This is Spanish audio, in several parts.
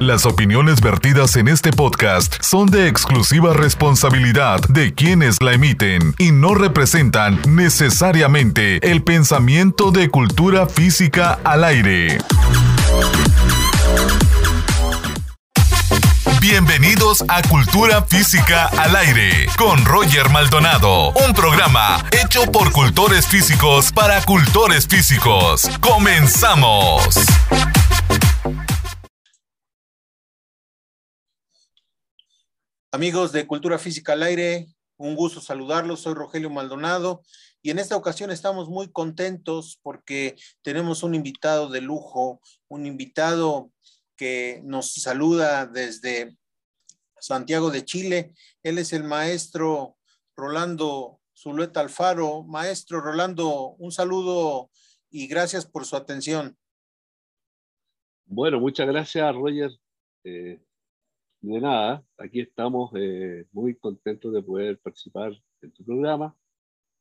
Las opiniones vertidas en este podcast son de exclusiva responsabilidad de quienes la emiten y no representan necesariamente el pensamiento de cultura física al aire. Bienvenidos a Cultura Física al Aire con Roger Maldonado, un programa hecho por cultores físicos para cultores físicos. Comenzamos. Amigos de Cultura Física al Aire, un gusto saludarlos. Soy Rogelio Maldonado y en esta ocasión estamos muy contentos porque tenemos un invitado de lujo, un invitado que nos saluda desde Santiago de Chile. Él es el maestro Rolando Zulueta Alfaro. Maestro Rolando, un saludo y gracias por su atención. Bueno, muchas gracias, Roger. Eh, de nada, aquí estamos eh, muy contentos de poder participar en tu programa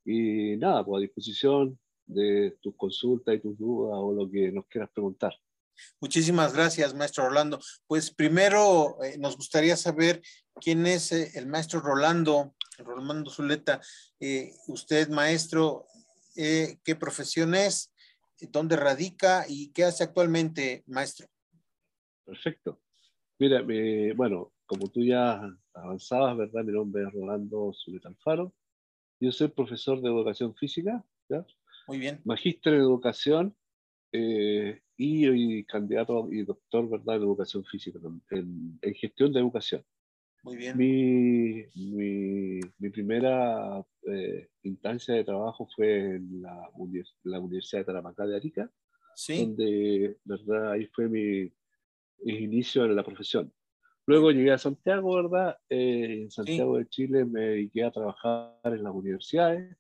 y nada, pues a disposición de tus consultas y tus dudas o lo que nos quieras preguntar. Muchísimas gracias, maestro Rolando. Pues primero eh, nos gustaría saber quién es eh, el maestro Rolando, Rolando Zuleta. usted, maestro, ¿qué profesión es? ¿Dónde radica y qué hace actualmente, maestro? Perfecto. Mira, bueno, como tú ya avanzabas, ¿verdad? Mi nombre es Rolando Zuleta Alfaro. Yo soy profesor de educación física, ¿ya? Muy bien. Magíster en educación eh, y, candidato y doctor, ¿verdad? En educación física, en, gestión de educación. Muy bien. Mi, mi, primera eh, instancia de trabajo fue en la, la Universidad de Tarapacá de Arica, sí. donde, ¿verdad? Ahí fue mi inicio en la profesión. Luego llegué a Santiago, ¿verdad? Eh, en Santiago de Chile me dediqué a trabajar en las universidades.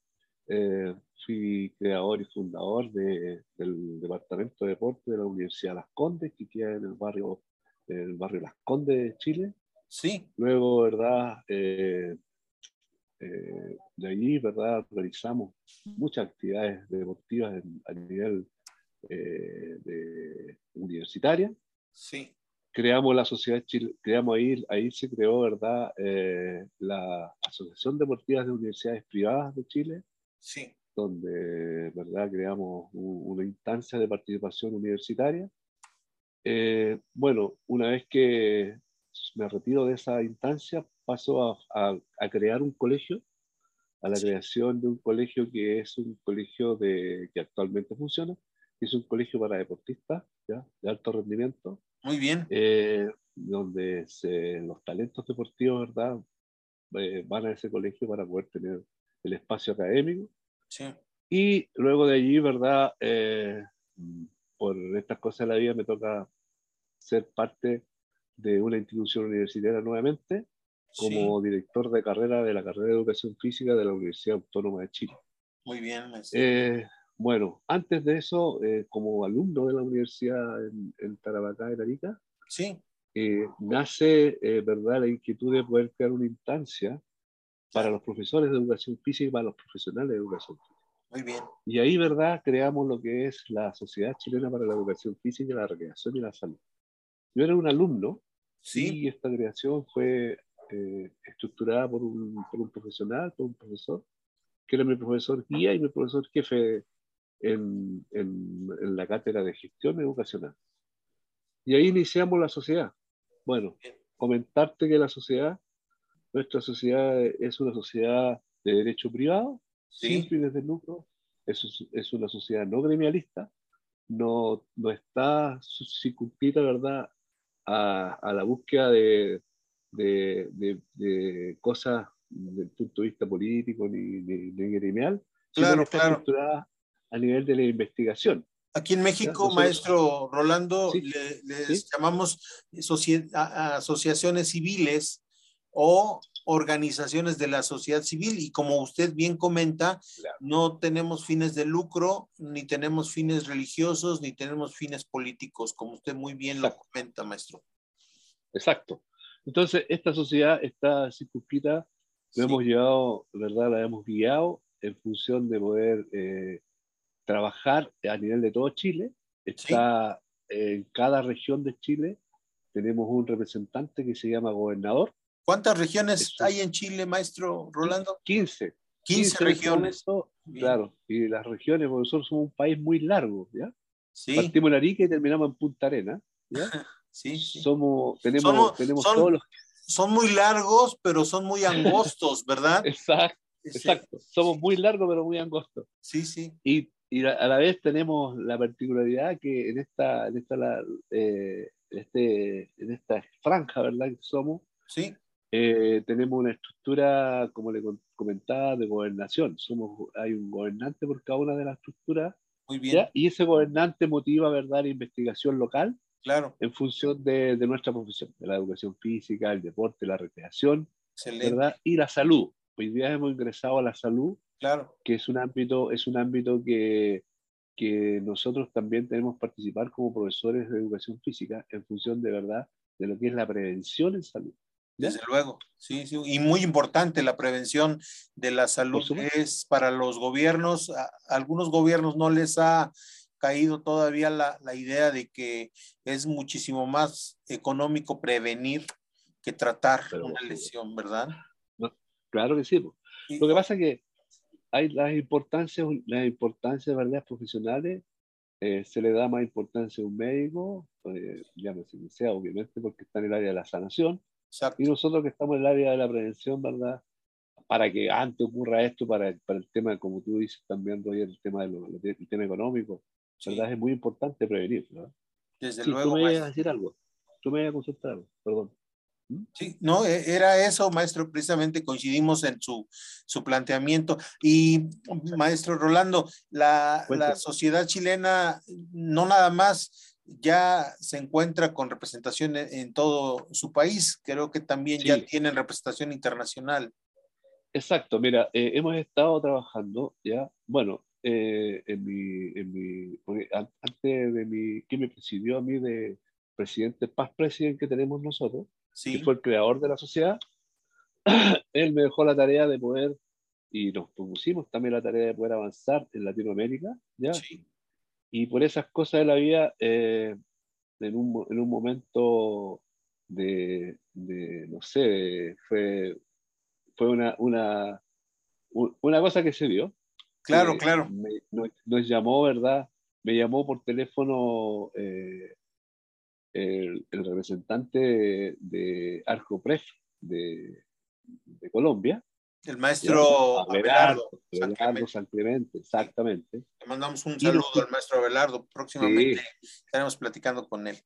Eh, fui creador y fundador de, del Departamento de Deporte de la Universidad Las Condes, que queda en el barrio, en el barrio Las Condes de Chile. Sí. Luego, ¿verdad? Eh, de allí, ¿verdad? Realizamos muchas actividades deportivas a nivel de universitaria. Sí. Creamos la sociedad Chile, creamos ahí, ahí se creó, ¿verdad? Eh, la Asociación Deportiva de Universidades Privadas de Chile. Sí. Donde, ¿verdad? Creamos una instancia de participación universitaria. Eh, bueno, una vez que me retiro de esa instancia, paso a, a, crear un colegio, a la creación de un colegio que es un colegio de, que actualmente funciona, que es un colegio para deportistas ¿ya? de alto rendimiento, muy bien. Eh, donde los talentos deportivos, ¿verdad? Eh, van a ese colegio para poder tener el espacio académico. Sí. Y luego de allí, ¿verdad? Eh, por estas cosas de la vida me toca ser parte de una institución universitaria nuevamente como director de carrera de la carrera de Educación Física de la Universidad Autónoma de Chile. Muy bien. Bueno, antes de eso, eh, como alumno de la universidad en, en Tarapacá, en Arica, sí. Eh, nace, eh, ¿verdad?, la inquietud de poder crear una instancia para los profesores de educación física y para los profesionales de educación física. Muy bien. Y ahí, ¿verdad?, creamos lo que es la Sociedad Chilena para la Educación Física, la Recreación y la Salud. Yo era un alumno sí. y esta creación fue estructurada por un, por un profesional, por un profesor, que era mi profesor guía y mi profesor jefe en, en, la cátedra de gestión educacional. Y ahí iniciamos la sociedad. Bueno, comentarte que la sociedad, nuestra sociedad es una sociedad de derecho privado, sin fines de lucro, es, es una sociedad no gremialista, no, no está circunscrita, ¿verdad?, a, a, la búsqueda de, de, de, cosas desde el punto de vista político ni, ni, gremial, claro, claro. A nivel de la investigación. Aquí en México, maestro Rolando, le, les llamamos asociaciones civiles o organizaciones de la sociedad civil y como usted bien comenta, no tenemos fines de lucro, ni tenemos fines religiosos, ni tenemos fines políticos, como usted muy bien lo comenta, maestro. Exacto. Entonces, esta sociedad está circunscrita, la hemos llevado, ¿verdad? La hemos guiado en función de poder eh, trabajar a nivel de todo Chile. Está en cada región de Chile, tenemos un representante que se llama gobernador. ¿Cuántas regiones hay en Chile, maestro Rolando? 15. 15, este regiones. claro, y las regiones, porque nosotros somos un país muy largo, ¿ya? Sí. Partimos en Arica y terminamos en Punta Arena, ¿ya? sí, sí. Somos, tenemos, tenemos todos los... Son muy largos, pero son muy angostos, ¿verdad? Exacto, exacto. Somos muy largos, pero muy angostos. Sí, sí. Y, y a la vez tenemos la particularidad que en esta, en esta, la, eh, este, en esta franja, ¿verdad? Que somos, sí. Eh, tenemos una estructura, como le comentaba, de gobernación. Somos, hay un gobernante por cada una de las estructuras. Muy bien. Y ese gobernante motiva, ¿verdad?, la investigación local. Claro. En función de, de, nuestra profesión, de la educación física, el deporte, la recreación, ¿verdad? Y la salud. Hoy día hemos ingresado a la salud, claro. que es un ámbito, es un ámbito que, que nosotros también tenemos que participar como profesores de educación física en función de verdad de lo que es la prevención en salud. Desde luego, sí, sí, y muy importante la prevención de la salud es para los gobiernos. A, algunos gobiernos no les ha caído todavía la, la, idea de que es muchísimo más económico prevenir que tratar una lesión, ¿verdad? claro que sí. Lo que pasa es que hay las importancias, las importancias ¿verdad? profesionales, eh, se le da más importancia a un médico, eh, ya no sé sea, obviamente, porque está en el área de la sanación, y nosotros que estamos en el área de la prevención, ¿verdad? Para que antes ocurra esto, para, para el tema, como tú dices también, Roger, el tema, de lo, el tema económico, ¿verdad? Es muy importante prevenir, ¿verdad? Desde sí, luego. Tú me ibas a decir algo. Tú me ibas a consultar algo, perdón. Sí, no, e, era eso, maestro, precisamente coincidimos en su, su planteamiento. Y, maestro Rolando, la, la sociedad chilena no nada más ya se encuentra con representación en, todo su país. Creo que también ya tienen representación internacional. Exacto, mira, eh, hemos estado trabajando ya, bueno, eh, en mi, en mi, antes de mi, que me presidió a mí de presidente, paz presidente que tenemos nosotros, que fue el creador de la sociedad, él me dejó la tarea de poder, y nos propusimos también la tarea de poder avanzar en Latinoamérica, ¿ya? Sí y por esas cosas de la vida, eh, en, un, en, un, momento de, de no sé, fue, fue una, una, una cosa que se dio. Claro, claro. nos, llamó, ¿verdad? Me llamó por teléfono eh, el, el, representante de, de Arcopref de, de Colombia, el maestro Abelardo, San Clemente, exactamente. Le mandamos un saludo al maestro Abelardo. Próximamente estaremos platicando con él.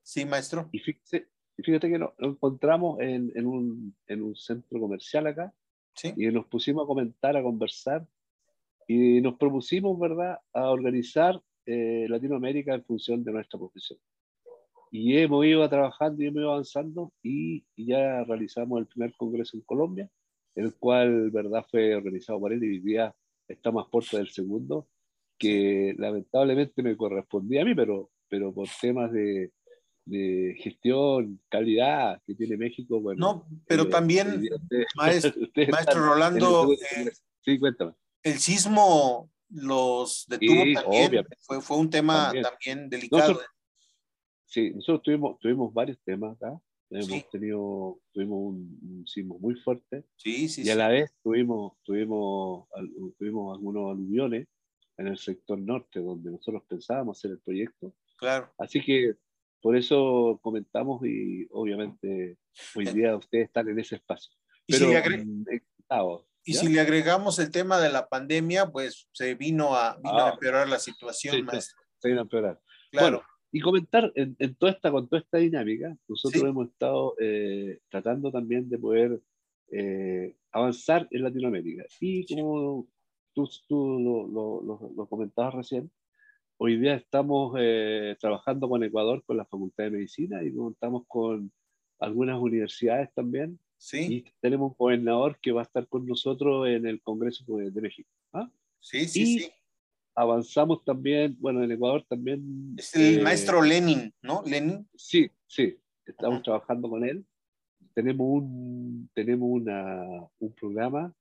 Sí, maestro. Y fíjate, fíjate que nos, encontramos en, en, un, en, un, centro comercial acá. ¿Sí? Y nos pusimos a comentar, a conversar. Y nos propusimos, ¿verdad?, a organizar eh, Latinoamérica en función de nuestra profesión. Y hemos ido trabajando y hemos ido avanzando y, y ya realizamos el primer congreso en Colombia el cual, verdad, fue organizado por él y hoy día estamos a puerta del segundo, que lamentablemente me correspondía a mí, pero, pero por temas de, de gestión, calidad que tiene México. Bueno, no, pero eh, también, maestro, maestro Rolando, eh, sí, cuéntame. El sismo los detuvo sí, también, fue, fue, un tema también, delicado. Nosotros, sí, nosotros tuvimos, tuvimos varios temas acá. Hemos tenido, tuvimos un, sismo muy fuerte. Sí, sí, y a la vez tuvimos, tuvimos, tuvimos algunos aluviones en el sector norte, donde nosotros pensábamos hacer el proyecto. Claro. Así que por eso comentamos y obviamente hoy eh. día ustedes están en ese espacio. ¿Y, si, le mm, y si le agregamos el tema de la pandemia, pues se vino a, vino a ah. empeorar la situación, maestro. Se vino a empeorar. Claro. Bueno, y comentar en, toda esta, con toda esta dinámica, nosotros hemos estado eh, tratando también de poder eh, avanzar en Latinoamérica. Y como tú, tú lo, lo, lo, comentabas recién, hoy día estamos eh, trabajando con Ecuador, con la Facultad de Medicina, y contamos con algunas universidades también. Sí. Y tenemos un gobernador que va a estar con nosotros en el Congreso de, México. ¿ah? Sí, sí, sí avanzamos también, bueno, en Ecuador también. Es el eh, maestro Lenin, ¿no? Lenin. Sí, sí, estamos trabajando con él. Tenemos un, tenemos una, un programa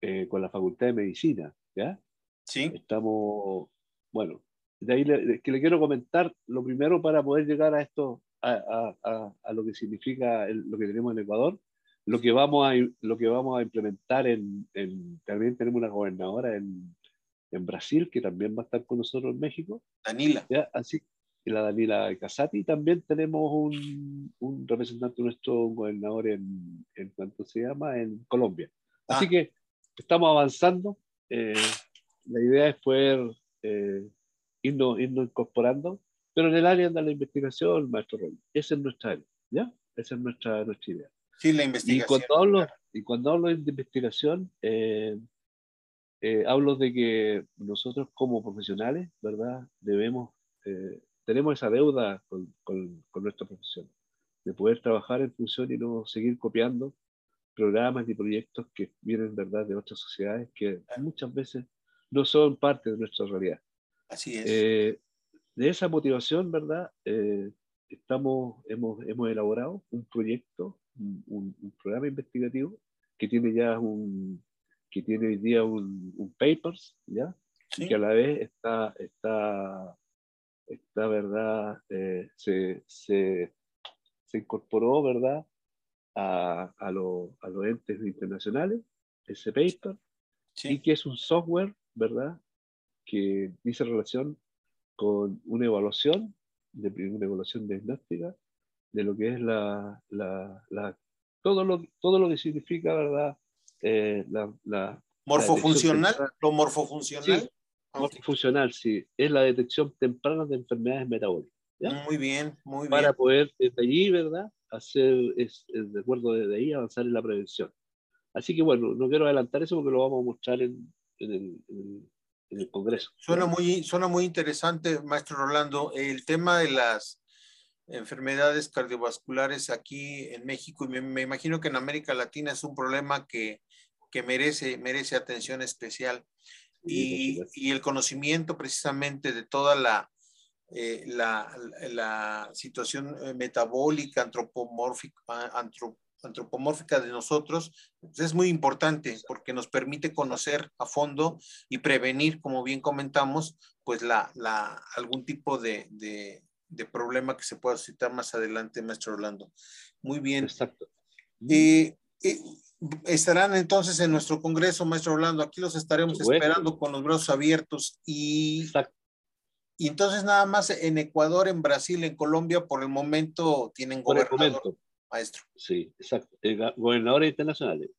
eh, con la Facultad de Medicina, ¿ya? Sí. Estamos, bueno, de ahí le, que le quiero comentar, lo primero para poder llegar a estos, a, a, lo que significa lo que tenemos en Ecuador, lo que vamos a, lo que vamos a implementar en, en también tenemos una gobernadora en, en, Brasil que también va a estar con nosotros en México. Danila. ¿ya? Así, y la Danila Casati. También tenemos un, un representante nuestro gobernador en, en cuanto se llama, en Colombia. Así ah. que estamos avanzando. Eh, la idea es poder eh, irnos, irnos, incorporando, pero en el área de la investigación, maestro Roy, esa es nuestra área, ¿ya? Esa es nuestra, nuestra idea. Sí, la investigación. Y cuando hablo, y cuando hablo de investigación, eh, eh, hablo de que nosotros como profesionales, ¿verdad? Debemos, eh, tenemos esa deuda con, con, con, nuestra profesión, de poder trabajar en función y no seguir copiando programas y proyectos que vienen, ¿verdad?, de otras sociedades que muchas veces no son parte de nuestra realidad. Así es. de esa motivación, ¿verdad? estamos, hemos, hemos elaborado un proyecto un, programa investigativo que tiene ya un, que tiene hoy día un, un papers, ¿ya? Y que a la vez está, está, está verdad, eh, se, se, se, incorporó, ¿verdad? A, a, lo, a, los entes internacionales, ese paper, y que es un software, ¿verdad? Que dice relación con una evaluación, de una evaluación diagnóstica de lo que es la, la, la todo, lo, todo lo que significa, ¿verdad? Eh, la, la, morfofuncional, lo morfofuncional. Sí, morfofuncional, sí. Es la detección temprana de enfermedades metabólicas. Muy bien, muy bien. Para poder desde allí, ¿verdad? Hacer, es, de acuerdo desde ahí, avanzar en la prevención. Así que bueno, no quiero adelantar eso porque lo vamos a mostrar en, en, el, en el, Congreso. Suena muy, suena muy interesante, maestro Rolando. El tema de las enfermedades cardiovasculares aquí en México y me, imagino que en América Latina es un problema que, que merece, merece atención especial. Y, y, el conocimiento precisamente de toda la, eh, la, la, situación eh, metabólica, antropomórfica, antropomórfica de nosotros pues, es muy importante porque nos permite conocer a fondo y prevenir, como bien comentamos, pues la, la algún tipo de, de problema que se pueda citar más adelante, maestro Orlando. Muy bien. Exacto. Eh, estarán entonces en nuestro congreso, maestro Orlando. Aquí los estaremos esperando con los brazos abiertos. Y, y entonces nada más en Ecuador, en Brasil, en Colombia, por el momento tienen gobernador, maestro. Sí, exacto. gobernadores internacionales.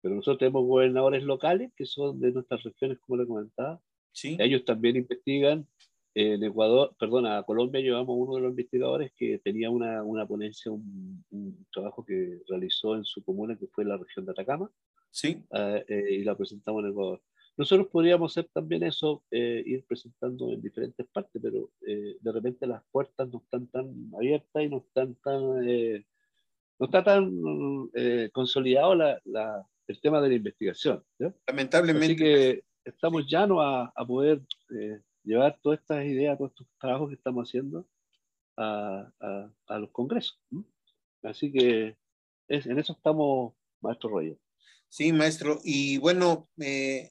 Pero nosotros tenemos gobernadores locales que son de nuestras regiones, como le comentaba. Sí. Ellos también investigan en Ecuador, perdón, a Colombia llevamos uno de los investigadores que tenía una, una ponencia, un, trabajo que realizó en su comuna, que fue la región de Atacama. Sí. Eh, eh, y la presentamos en Ecuador. Nosotros podríamos hacer también eso, eh, ir presentando en diferentes partes, pero de repente las puertas no están tan abiertas y no están tan, no está tan consolidado la, la, el tema de la investigación. Lamentablemente. Así que estamos llanos a, a poder llevar todas estas ideas, todos estos trabajos que estamos haciendo a, a, los congresos. Así que es, en eso estamos, maestro Roger. Sí, maestro. Y bueno, eh,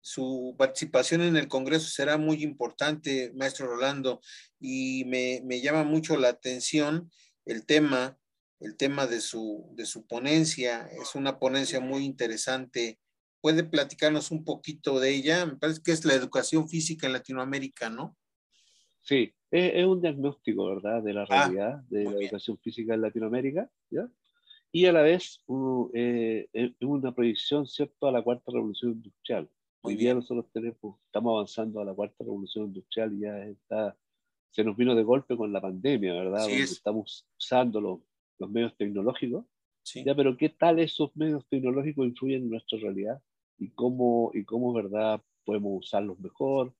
su participación en el Congreso será muy importante, maestro Rolando, y me, me, llama mucho la atención el tema, el tema de su, de su ponencia. Es una ponencia muy interesante puede platicarnos un poquito de ella. Me parece que es la educación física en Latinoamérica, ¿no? Sí, es, un diagnóstico, ¿verdad?, de la ah, realidad de la educación física en Latinoamérica, ¿ya? Y a la vez eh, es una proyección, ¿cierto?, a la cuarta revolución industrial. Hoy día nosotros tenemos, estamos avanzando a la cuarta revolución industrial y ya está, se nos vino de golpe con la pandemia, ¿verdad? Sí estamos usando los, los medios tecnológicos. Sí. Ya, pero ¿qué tal esos medios tecnológicos influyen en nuestra realidad? Y cómo, y cómo, ¿verdad?, podemos usarlos mejor,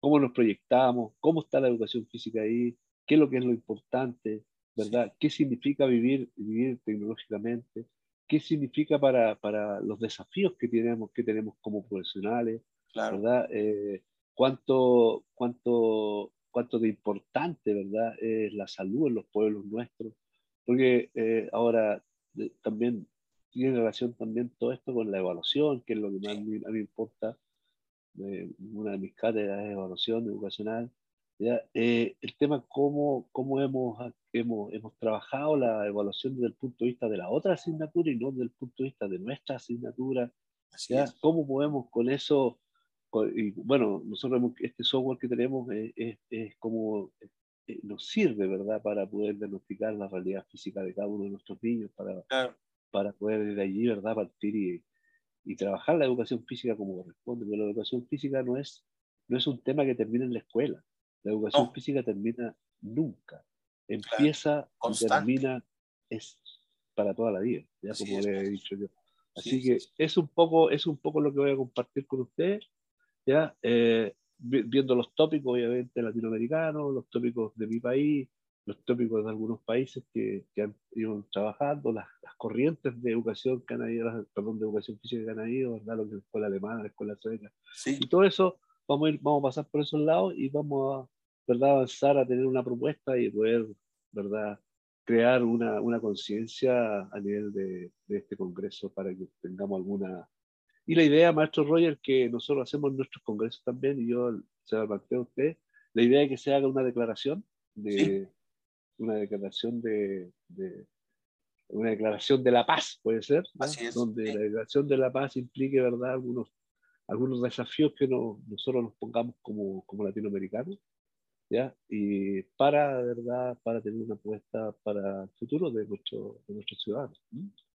cómo nos proyectamos, cómo está la educación física ahí, qué es lo que es lo importante, ¿verdad? ¿Qué significa vivir, vivir tecnológicamente? ¿Qué significa para, para los desafíos que tenemos, que tenemos como profesionales? ¿Verdad? Eh, ¿cuánto, cuánto, ¿Cuánto de importante, ¿verdad?, es la salud en los pueblos nuestros? Porque eh, ahora también tiene relación también todo esto con la evaluación, que es lo que más a mí, me importa. una de mis cátedras es evaluación educacional. ¿ya? Eh, el tema cómo, cómo hemos, hemos, hemos trabajado la evaluación desde el punto de vista de la otra asignatura y no desde el punto de vista de nuestra asignatura. ¿ya? ¿Cómo podemos con eso? y bueno, nosotros este software que tenemos es, es, como eh, nos sirve, ¿verdad?, para poder diagnosticar la realidad física de cada uno de nuestros niños, para, para poder de allí, ¿verdad?, partir y, y trabajar la educación física como corresponde. Pero la educación física no es, no es un tema que termina en la escuela. La educación física termina nunca. Empieza y termina, es para toda la vida, ya como le he dicho yo. Así que es un poco es un poco lo que voy a compartir con ustedes, ya eh, viendo los tópicos obviamente latinoamericanos, los tópicos de mi país, los tópicos de algunos países que, que han ido trabajando, las, las, corrientes de educación que han perdón, de educación física que han ¿verdad? Lo que es la escuela alemana, la escuela sueca. Y todo eso, vamos a, ir, vamos a pasar por esos lados y vamos a, ¿verdad? avanzar a tener una propuesta y poder, ¿verdad? crear una, una conciencia a nivel de, de, este congreso para que tengamos alguna... Y la idea, maestro Roger, que nosotros hacemos nuestros congresos también, y yo se la planteo a usted, la idea es que se haga una declaración de, una declaración de, una declaración de la paz, puede ser, donde la declaración de la paz implique, ¿verdad?, algunos, algunos desafíos que nosotros nos pongamos como, como latinoamericanos, ¿ya? Y para, ¿verdad?, para tener una apuesta para el futuro de, nuestro, de nuestros ciudadanos.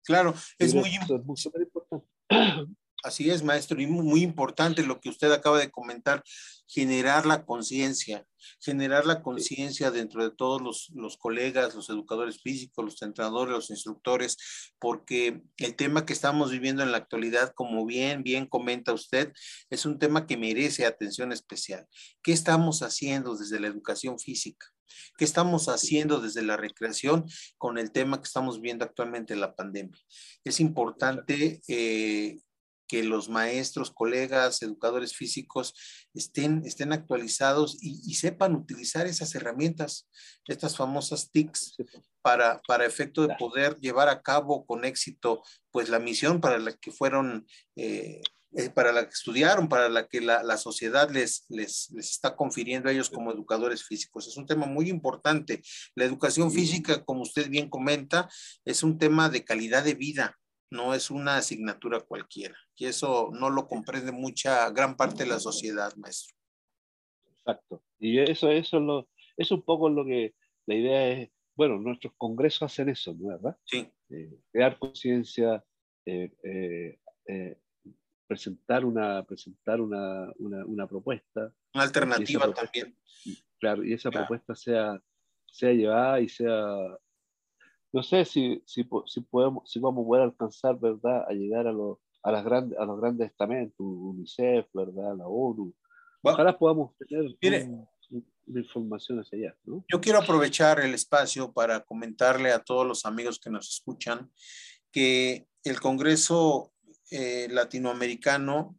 Claro, es muy, es muy importante. Así es, maestro, y muy importante lo que usted acaba de comentar, generar la conciencia, generar la conciencia dentro de todos los, los, colegas, los educadores físicos, los entrenadores, los instructores, porque el tema que estamos viviendo en la actualidad, como bien, bien comenta usted, es un tema que merece atención especial. ¿Qué estamos haciendo desde la educación física? ¿Qué estamos haciendo desde la recreación con el tema que estamos viendo actualmente en la pandemia? Es importante eh, que los maestros, colegas, educadores físicos estén, estén actualizados y, sepan utilizar esas herramientas, estas famosas TICs, para, para efecto de poder llevar a cabo con éxito pues la misión para la que fueron, eh, eh, para la que estudiaron, para la que la, sociedad les, les, les, está confiriendo a ellos como educadores físicos. Es un tema muy importante. La educación física, como usted bien comenta, es un tema de calidad de vida no es una asignatura cualquiera. Y eso no lo comprende mucha, gran parte de la sociedad, maestro. Exacto. Y eso, eso es, lo, es un poco lo que la idea es, bueno, nuestros congresos hacen eso, ¿no verdad? Sí. Eh, crear conciencia, eh, eh, presentar, una, presentar una, una, una propuesta. Una alternativa también. Claro, y esa propuesta sea, sea llevada y sea no sé si, si, si, podemos, si vamos a poder alcanzar, ¿verdad?, a llegar a los, a las grandes, a los grandes estamentos, UNICEF, ¿verdad?, la ONU. Ojalá podamos tener una información hacia allá. ¿no? Yo quiero aprovechar el espacio para comentarle a todos los amigos que nos escuchan que el Congreso eh, Latinoamericano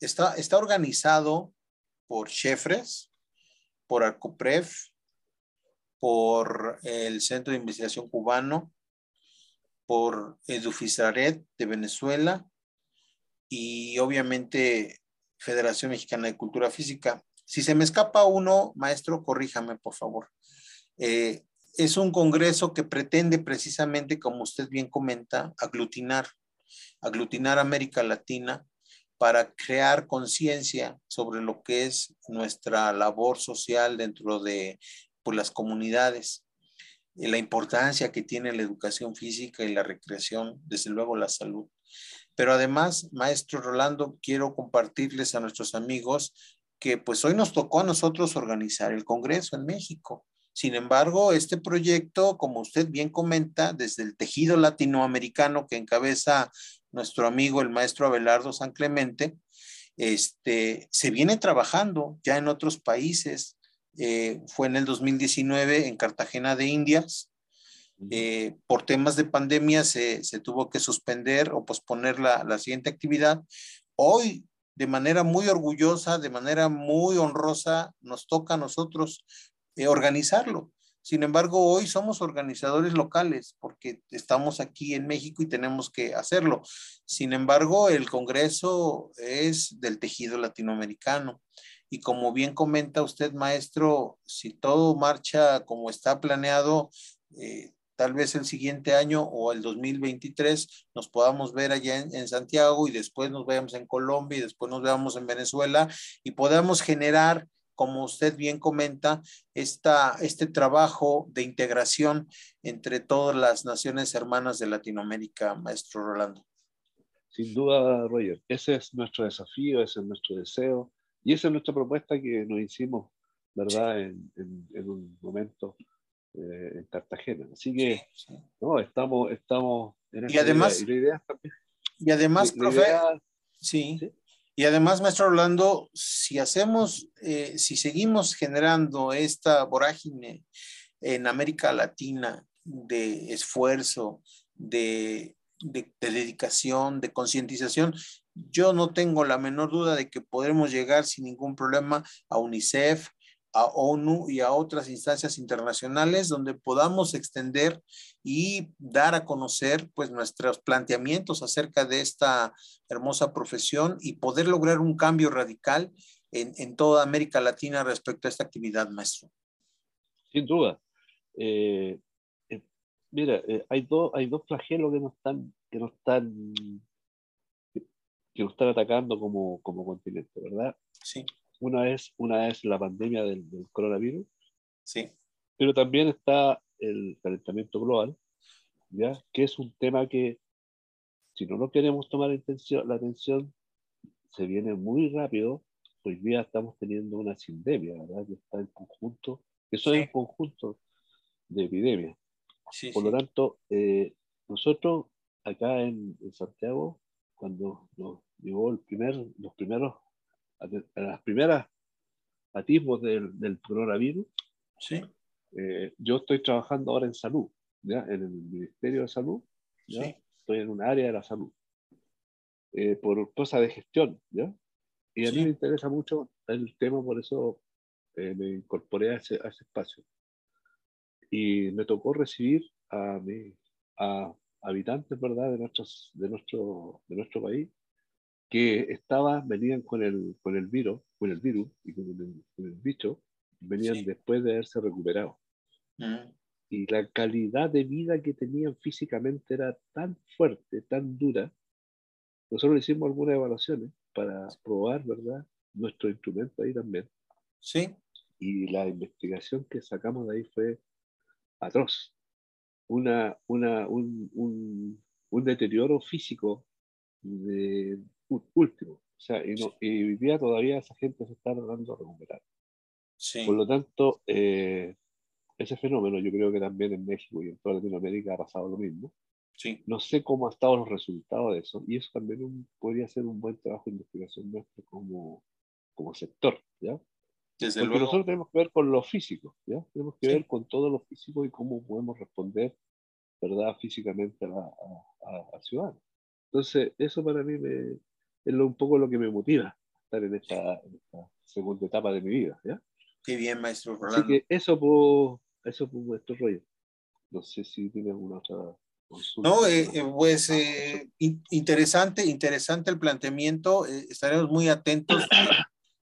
está, está organizado por Chefres, por Arcopref, por el Centro de Investigación Cubano, por Edufisaret de Venezuela y obviamente Federación Mexicana de Cultura Física. Si se me escapa uno, maestro, corríjame, por favor. Eh, es un congreso que pretende precisamente, como usted bien comenta, aglutinar, aglutinar América Latina para crear conciencia sobre lo que es nuestra labor social dentro de por las comunidades, la importancia que tiene la educación física y la recreación, desde luego la salud. Pero además, maestro Rolando, quiero compartirles a nuestros amigos que pues hoy nos tocó a nosotros organizar el Congreso en México. Sin embargo, este proyecto, como usted bien comenta, desde el tejido latinoamericano que encabeza nuestro amigo el maestro Abelardo San Clemente, este, se viene trabajando ya en otros países. Eh, fue en el 2019 en Cartagena de Indias. Eh, por temas de pandemia se, tuvo que suspender o posponer la, la, siguiente actividad. Hoy, de manera muy orgullosa, de manera muy honrosa, nos toca a nosotros eh, organizarlo. Sin embargo, hoy somos organizadores locales porque estamos aquí en México y tenemos que hacerlo. Sin embargo, el Congreso es del tejido latinoamericano y como bien comenta usted, maestro, si todo marcha como está planeado, eh, tal vez el siguiente año o el 2023 nos podamos ver allá en, Santiago y después nos veamos en Colombia y después nos veamos en Venezuela y podamos generar, como usted bien comenta, esta, este trabajo de integración entre todas las naciones hermanas de Latinoamérica, maestro Rolando. Sin duda, Roger, ese es nuestro desafío, ese es nuestro deseo y esa es nuestra propuesta que nos hicimos, ¿verdad?, en, en un momento eh, en Cartagena. Así que, no, estamos, estamos en y además, idea. Y, además, profe, sí. Y además, maestro Orlando, si hacemos, eh, si seguimos generando esta vorágine en América Latina de esfuerzo, de, de, de dedicación, de concientización, yo no tengo la menor duda de que podremos llegar sin ningún problema a UNICEF, a ONU y a otras instancias internacionales donde podamos extender y dar a conocer pues nuestros planteamientos acerca de esta hermosa profesión y poder lograr un cambio radical en, en toda América Latina respecto a esta actividad, maestro. Sin duda. Eh, eh, mira, eh, hay, dos hay dos flagelos que nos están, que nos están, que nos están atacando como, como continente, ¿verdad? Sí. Una es, una es la pandemia del, coronavirus, sí. pero también está el calentamiento global, ¿ya? que es un tema que, si no lo queremos tomar la atención, se viene muy rápido. Hoy día estamos teniendo una sindemia, ¿verdad? Que está en conjunto, eso es un conjunto de epidemia. Por lo tanto, eh, nosotros acá en, en, Santiago, cuando nos llegó el primer, los primeros a, las primeras atisbos del, del coronavirus, sí. Eh, yo estoy trabajando ahora en salud, ¿ya? en el Ministerio de Salud, ¿ya? estoy en un área de la salud, eh, por cosa de gestión, ¿ya? y a mí me interesa mucho el tema, por eso eh, me incorporé a ese, a ese, espacio. Y me tocó recibir a, mi, a habitantes ¿verdad? De, nuestros, de, nuestro, de nuestro país que estaban, venían con el, con el virus, con el virus y con el, bicho, venían después de haberse recuperado. Mm. Y la calidad de vida que tenían físicamente era tan fuerte, tan dura. Nosotros hicimos algunas evaluaciones para probar, ¿verdad? Nuestro instrumento ahí también. Sí. Y la investigación que sacamos de ahí fue atroz. Una, una, un, un, un deterioro físico de, último. O sea, y, hoy día todavía esa gente se está tratando de recuperar. Por lo tanto, eh, ese fenómeno yo creo que también en México y en toda Latinoamérica ha pasado lo mismo. Sí. No sé cómo han estado los resultados de eso, y eso también podría ser un buen trabajo de investigación nuestro como, como sector, ¿ya? Desde Porque nosotros tenemos que ver con lo físico, ¿ya? Tenemos que ver con todo lo físico y cómo podemos responder, ¿verdad?, físicamente a, a, a, ciudadanos. Entonces, eso para mí me, es lo, un poco lo que me motiva estar en esta, segunda etapa de mi vida. ¿ya? Qué bien, maestro Rolando. Así que eso por, eso nuestro rollo. No sé si tiene alguna otra consulta. No, eh, eh, pues eh, interesante, interesante el planteamiento. estaremos muy atentos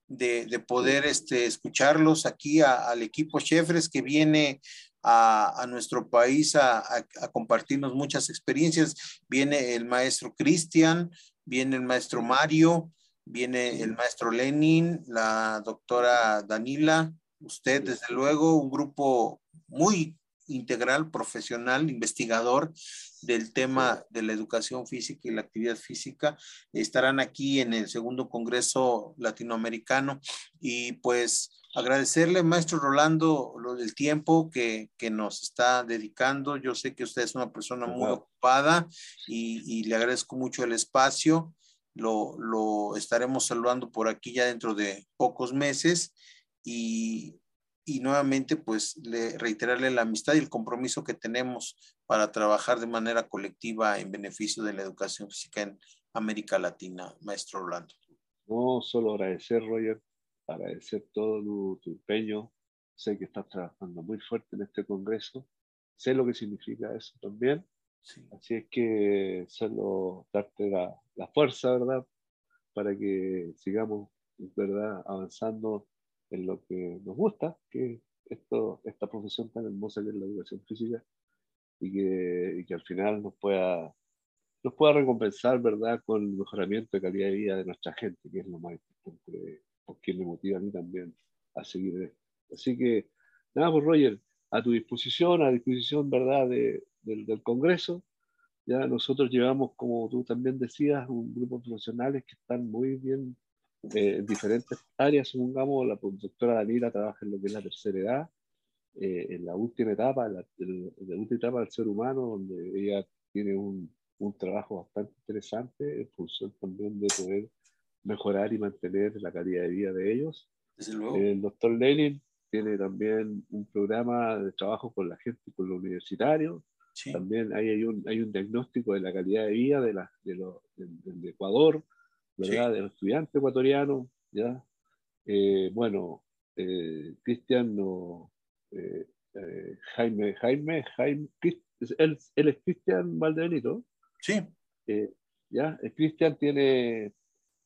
de, de poder este, escucharlos aquí al equipo Chefres que viene a, a, nuestro país a, a, a, compartirnos muchas experiencias. Viene el maestro Cristian, viene el maestro Mario, viene el maestro Lenin, la doctora Danila, usted desde luego, un grupo muy integral, profesional, investigador del tema de la educación física y la actividad física. Estarán aquí en el segundo Congreso Latinoamericano y pues agradecerle, maestro Rolando, lo del tiempo que, que nos está dedicando. Yo sé que usted es una persona muy ocupada y, y, le agradezco mucho el espacio. Lo, lo, estaremos saludando por aquí ya dentro de pocos meses y, y nuevamente pues le, reiterarle la amistad y el compromiso que tenemos para trabajar de manera colectiva en beneficio de la educación física en América Latina, maestro Rolando. No, solo agradecer, Roger, agradecer todo tu, empeño. Sé que estás trabajando muy fuerte en este congreso. Sé lo que significa eso también. Así es que solo darte la, la, fuerza, ¿verdad? Para que sigamos ¿verdad? Avanzando en lo que nos gusta, que esto, esta profesión tan hermosa que es la educación física, y que, y que al final nos pueda, nos pueda recompensar, ¿verdad?, con el mejoramiento de calidad de vida de nuestra gente, que es lo más importante, porque me motiva a mí también a seguir esto. Así que, nada, pues Roger, a tu disposición, a disposición, ¿verdad?, de, del, del Congreso. Ya nosotros llevamos, como tú también decías, un grupo de profesionales que están muy bien eh, en diferentes áreas. Supongamos, la doctora Danila trabaja en lo que es la tercera edad, eh, en la última etapa, la, la, última etapa del ser humano, donde ella tiene un, un trabajo bastante interesante en función también de poder mejorar y mantener la calidad de vida de ellos. El doctor Lenin tiene también un programa de trabajo con la gente, con los universitarios. También hay, un, hay un diagnóstico de la calidad de vida de, la, de, lo, de, Ecuador, ¿verdad? de los estudiantes ecuatorianos. ¿ya? Eh, bueno, eh, Cristian no, eh, eh, Jaime, Jaime, Jaime, él, él es Cristian Valdebenito. Sí. Eh, ya, Cristian tiene,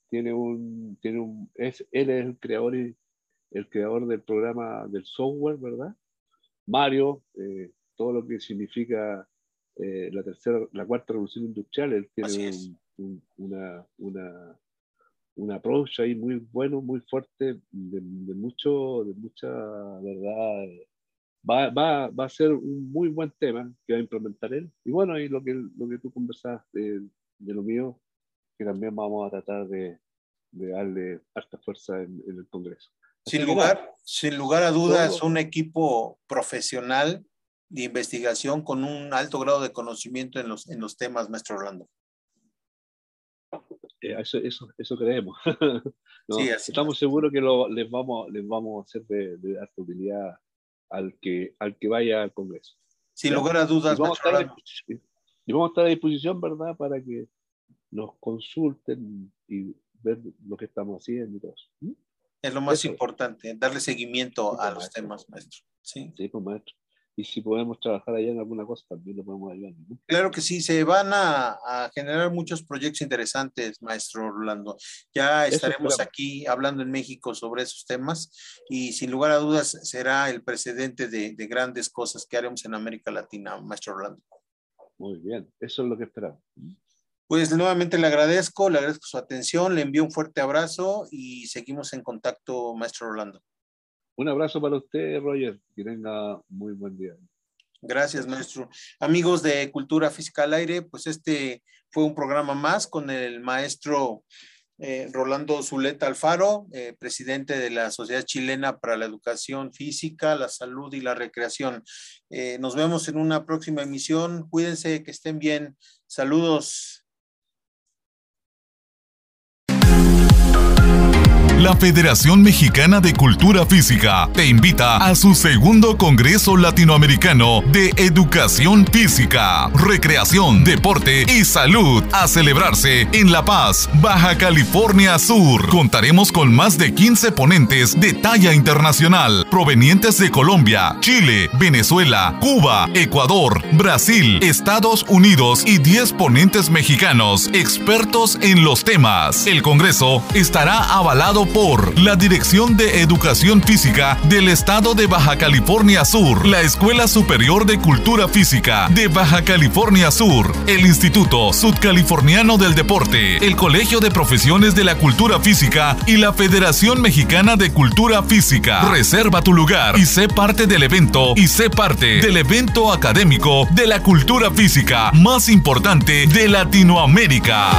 tiene un, tiene un, es, él es el creador y el creador del programa del software, ¿verdad? Mario, todo lo que significa la tercera, la cuarta revolución industrial, él tiene un, una, una, un approach ahí muy bueno, muy fuerte, de, de mucho, de mucha verdad va, va, va, a ser un muy buen tema que va a implementar él. Y bueno, y lo que, lo que tú conversas de, de, lo mío, que también vamos a tratar de, de darle harta fuerza en, en el Congreso. sin lugar, sin lugar a dudas, un equipo profesional de investigación con un alto grado de conocimiento en los, en los temas, maestro Orlando. Eso, eso, eso, creemos. no, sí, estamos seguros que lo, les, vamos, les vamos a hacer de, de alta utilidad al que, al que vaya al Congreso. Sin lugar a dudas. Y vamos, a estar, y vamos a estar a disposición, ¿verdad?, para que nos consulten y ver lo que estamos haciendo y todo ¿Mm? Es lo más importante, darle seguimiento a los temas, maestro. Sí, sí pues, maestro y si podemos trabajar allá en alguna cosa, también lo podemos ayudar. Claro que sí, se van a, generar muchos proyectos interesantes, maestro Rolando. Ya estaremos aquí hablando en México sobre esos temas y sin lugar a dudas será el precedente de, de grandes cosas que haremos en América Latina, maestro Rolando. Muy bien, eso es lo que esperamos. Pues nuevamente le agradezco, le agradezco su atención, le envío un fuerte abrazo y seguimos en contacto, maestro Rolando. Un abrazo para usted, Roger. Que tenga muy buen día. Gracias, maestro. Amigos de Cultura Física al Aire, pues este fue un programa más con el maestro eh, Rolando Zuleta Alfaro, eh, presidente de la Sociedad Chilena para la Educación Física, la Salud y la Recreación. Eh, nos vemos en una próxima emisión. Cuídense, que estén bien. Saludos. La Federación Mexicana de Cultura Física te invita a su segundo Congreso Latinoamericano de Educación Física, Recreación, Deporte y Salud a celebrarse en La Paz, Baja California Sur. Contaremos con más de 15 ponentes de talla internacional provenientes de Colombia, Chile, Venezuela, Cuba, Ecuador, Brasil, Estados Unidos y 10 ponentes mexicanos expertos en los temas. El Congreso estará avalado por la Dirección de Educación Física del Estado de Baja California Sur, la Escuela Superior de Cultura Física de Baja California Sur, el Instituto Sudcaliforniano del Deporte, el Colegio de Profesiones de la Cultura Física y la Federación Mexicana de Cultura Física. Reserva tu lugar y sé parte del evento y sé parte del evento académico de la cultura física más importante de Latinoamérica.